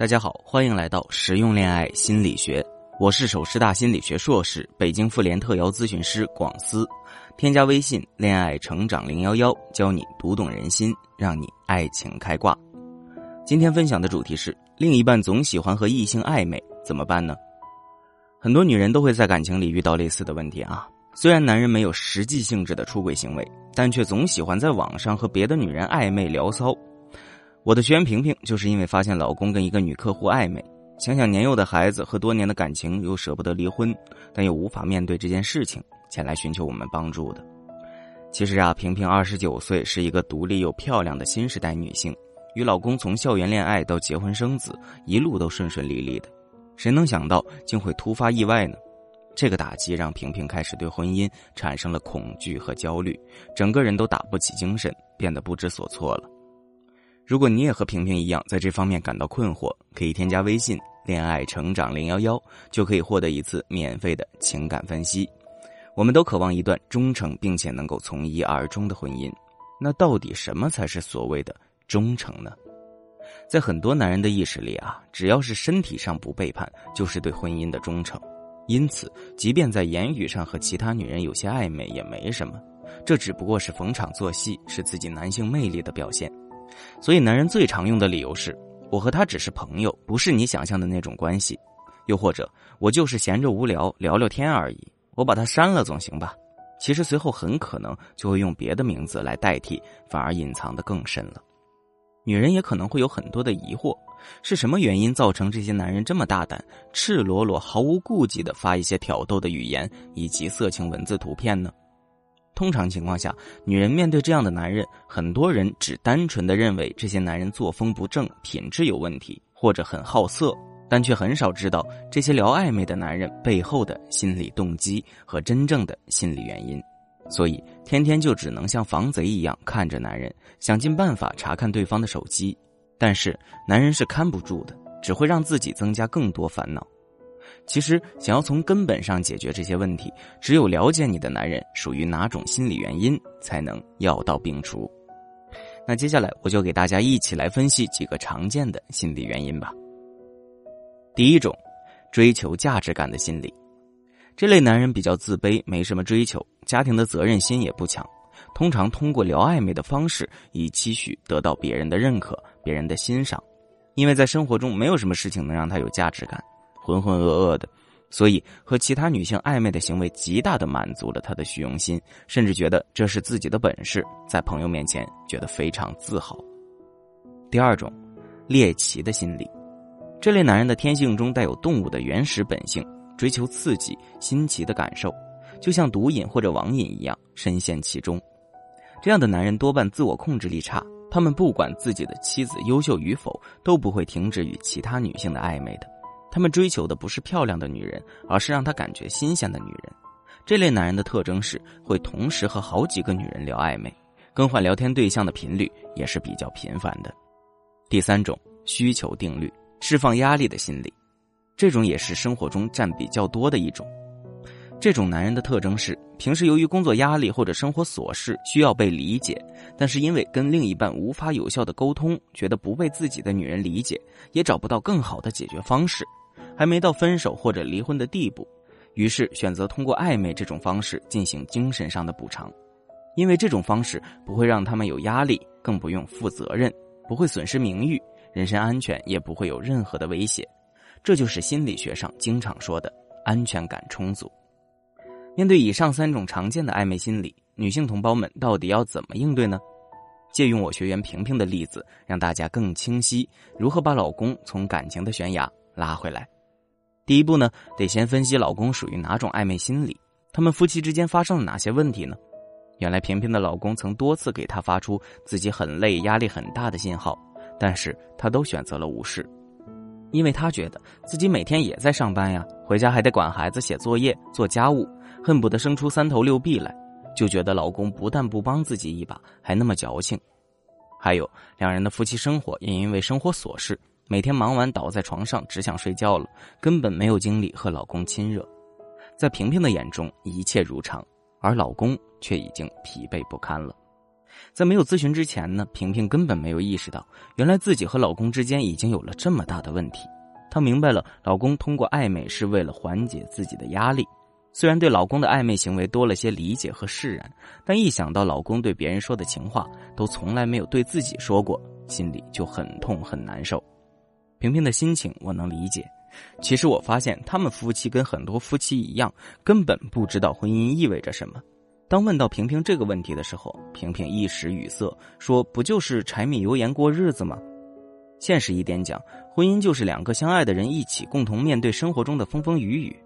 大家好，欢迎来到实用恋爱心理学。我是首师大心理学硕士、北京妇联特邀咨询师广思。添加微信“恋爱成长零幺幺”，教你读懂人心，让你爱情开挂。今天分享的主题是：另一半总喜欢和异性暧昧，怎么办呢？很多女人都会在感情里遇到类似的问题啊。虽然男人没有实际性质的出轨行为，但却总喜欢在网上和别的女人暧昧聊骚。我的学员萍萍就是因为发现老公跟一个女客户暧昧，想想年幼的孩子和多年的感情，又舍不得离婚，但又无法面对这件事情，前来寻求我们帮助的。其实啊，萍萍二十九岁，是一个独立又漂亮的新时代女性，与老公从校园恋爱到结婚生子，一路都顺顺利利的。谁能想到竟会突发意外呢？这个打击让萍萍开始对婚姻产生了恐惧和焦虑，整个人都打不起精神，变得不知所措了。如果你也和萍萍一样在这方面感到困惑，可以添加微信“恋爱成长零幺幺”，就可以获得一次免费的情感分析。我们都渴望一段忠诚并且能够从一而终的婚姻。那到底什么才是所谓的忠诚呢？在很多男人的意识里啊，只要是身体上不背叛，就是对婚姻的忠诚。因此，即便在言语上和其他女人有些暧昧也没什么，这只不过是逢场作戏，是自己男性魅力的表现。所以，男人最常用的理由是：我和他只是朋友，不是你想象的那种关系；又或者，我就是闲着无聊聊聊天而已，我把他删了总行吧？其实，随后很可能就会用别的名字来代替，反而隐藏的更深了。女人也可能会有很多的疑惑：是什么原因造成这些男人这么大胆、赤裸裸、毫无顾忌的发一些挑逗的语言以及色情文字图片呢？通常情况下，女人面对这样的男人，很多人只单纯的认为这些男人作风不正、品质有问题，或者很好色，但却很少知道这些聊暧昧的男人背后的心理动机和真正的心理原因，所以天天就只能像防贼一样看着男人，想尽办法查看对方的手机，但是男人是看不住的，只会让自己增加更多烦恼。其实，想要从根本上解决这些问题，只有了解你的男人属于哪种心理原因，才能药到病除。那接下来，我就给大家一起来分析几个常见的心理原因吧。第一种，追求价值感的心理，这类男人比较自卑，没什么追求，家庭的责任心也不强，通常通过聊暧昧的方式，以期许得到别人的认可、别人的欣赏，因为在生活中没有什么事情能让他有价值感。浑浑噩噩的，所以和其他女性暧昧的行为极大的满足了他的虚荣心，甚至觉得这是自己的本事，在朋友面前觉得非常自豪。第二种，猎奇的心理，这类男人的天性中带有动物的原始本性，追求刺激、新奇的感受，就像毒瘾或者网瘾一样，深陷其中。这样的男人多半自我控制力差，他们不管自己的妻子优秀与否，都不会停止与其他女性的暧昧的。他们追求的不是漂亮的女人，而是让他感觉新鲜的女人。这类男人的特征是会同时和好几个女人聊暧昧，更换聊天对象的频率也是比较频繁的。第三种需求定律，释放压力的心理，这种也是生活中占比较多的一种。这种男人的特征是平时由于工作压力或者生活琐事需要被理解，但是因为跟另一半无法有效的沟通，觉得不被自己的女人理解，也找不到更好的解决方式。还没到分手或者离婚的地步，于是选择通过暧昧这种方式进行精神上的补偿，因为这种方式不会让他们有压力，更不用负责任，不会损失名誉、人身安全，也不会有任何的威胁。这就是心理学上经常说的安全感充足。面对以上三种常见的暧昧心理，女性同胞们到底要怎么应对呢？借用我学员萍萍的例子，让大家更清晰如何把老公从感情的悬崖。拉回来，第一步呢，得先分析老公属于哪种暧昧心理，他们夫妻之间发生了哪些问题呢？原来萍萍的老公曾多次给她发出自己很累、压力很大的信号，但是她都选择了无视，因为她觉得自己每天也在上班呀，回家还得管孩子、写作业、做家务，恨不得生出三头六臂来，就觉得老公不但不帮自己一把，还那么矫情。还有两人的夫妻生活也因为生活琐事。每天忙完倒在床上只想睡觉了，根本没有精力和老公亲热。在萍萍的眼中，一切如常，而老公却已经疲惫不堪了。在没有咨询之前呢，萍萍根本没有意识到，原来自己和老公之间已经有了这么大的问题。她明白了，老公通过暧昧是为了缓解自己的压力。虽然对老公的暧昧行为多了些理解和释然，但一想到老公对别人说的情话都从来没有对自己说过，心里就很痛很难受。萍萍的心情我能理解。其实我发现，他们夫妻跟很多夫妻一样，根本不知道婚姻意味着什么。当问到萍萍这个问题的时候，萍萍一时语塞，说：“不就是柴米油盐过日子吗？”现实一点讲，婚姻就是两个相爱的人一起共同面对生活中的风风雨雨。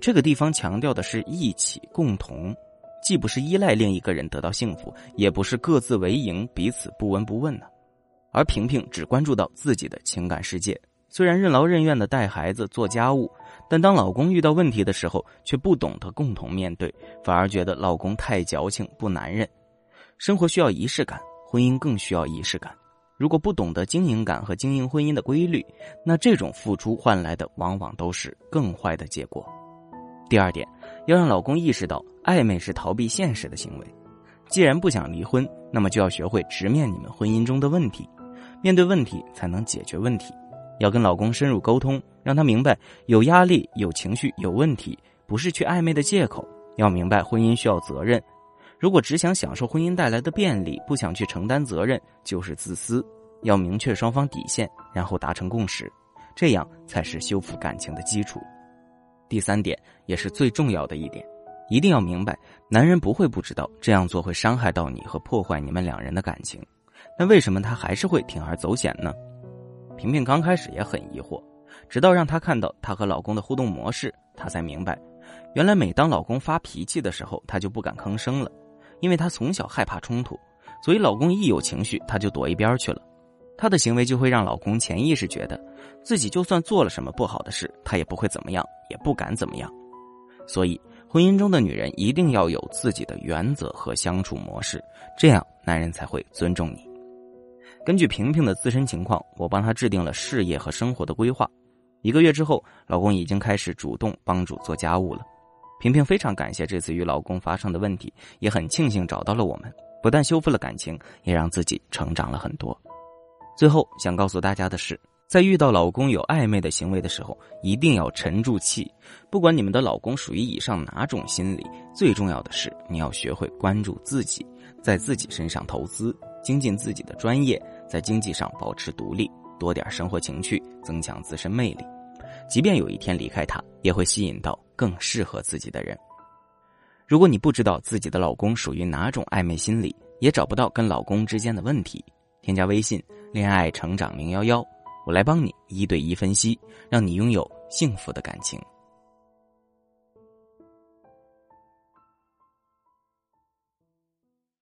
这个地方强调的是一起共同，既不是依赖另一个人得到幸福，也不是各自为营，彼此不闻不问呢。而萍萍只关注到自己的情感世界，虽然任劳任怨的带孩子、做家务。但当老公遇到问题的时候，却不懂得共同面对，反而觉得老公太矫情、不男人。生活需要仪式感，婚姻更需要仪式感。如果不懂得经营感和经营婚姻的规律，那这种付出换来的往往都是更坏的结果。第二点，要让老公意识到暧昧是逃避现实的行为。既然不想离婚，那么就要学会直面你们婚姻中的问题，面对问题才能解决问题。要跟老公深入沟通，让他明白有压力、有情绪、有问题，不是去暧昧的借口。要明白婚姻需要责任，如果只想享受婚姻带来的便利，不想去承担责任，就是自私。要明确双方底线，然后达成共识，这样才是修复感情的基础。第三点也是最重要的一点，一定要明白，男人不会不知道这样做会伤害到你和破坏你们两人的感情，那为什么他还是会铤而走险呢？萍萍刚开始也很疑惑，直到让她看到她和老公的互动模式，她才明白，原来每当老公发脾气的时候，她就不敢吭声了，因为她从小害怕冲突，所以老公一有情绪，她就躲一边去了。她的行为就会让老公潜意识觉得，自己就算做了什么不好的事，他也不会怎么样，也不敢怎么样。所以，婚姻中的女人一定要有自己的原则和相处模式，这样男人才会尊重你。根据萍萍的自身情况，我帮她制定了事业和生活的规划。一个月之后，老公已经开始主动帮助做家务了。萍萍非常感谢这次与老公发生的问题，也很庆幸找到了我们，不但修复了感情，也让自己成长了很多。最后想告诉大家的是，在遇到老公有暧昧的行为的时候，一定要沉住气。不管你们的老公属于以上哪种心理，最重要的是你要学会关注自己，在自己身上投资。精进自己的专业，在经济上保持独立，多点生活情趣，增强自身魅力。即便有一天离开他，也会吸引到更适合自己的人。如果你不知道自己的老公属于哪种暧昧心理，也找不到跟老公之间的问题，添加微信“恋爱成长零幺幺”，我来帮你一对一分析，让你拥有幸福的感情。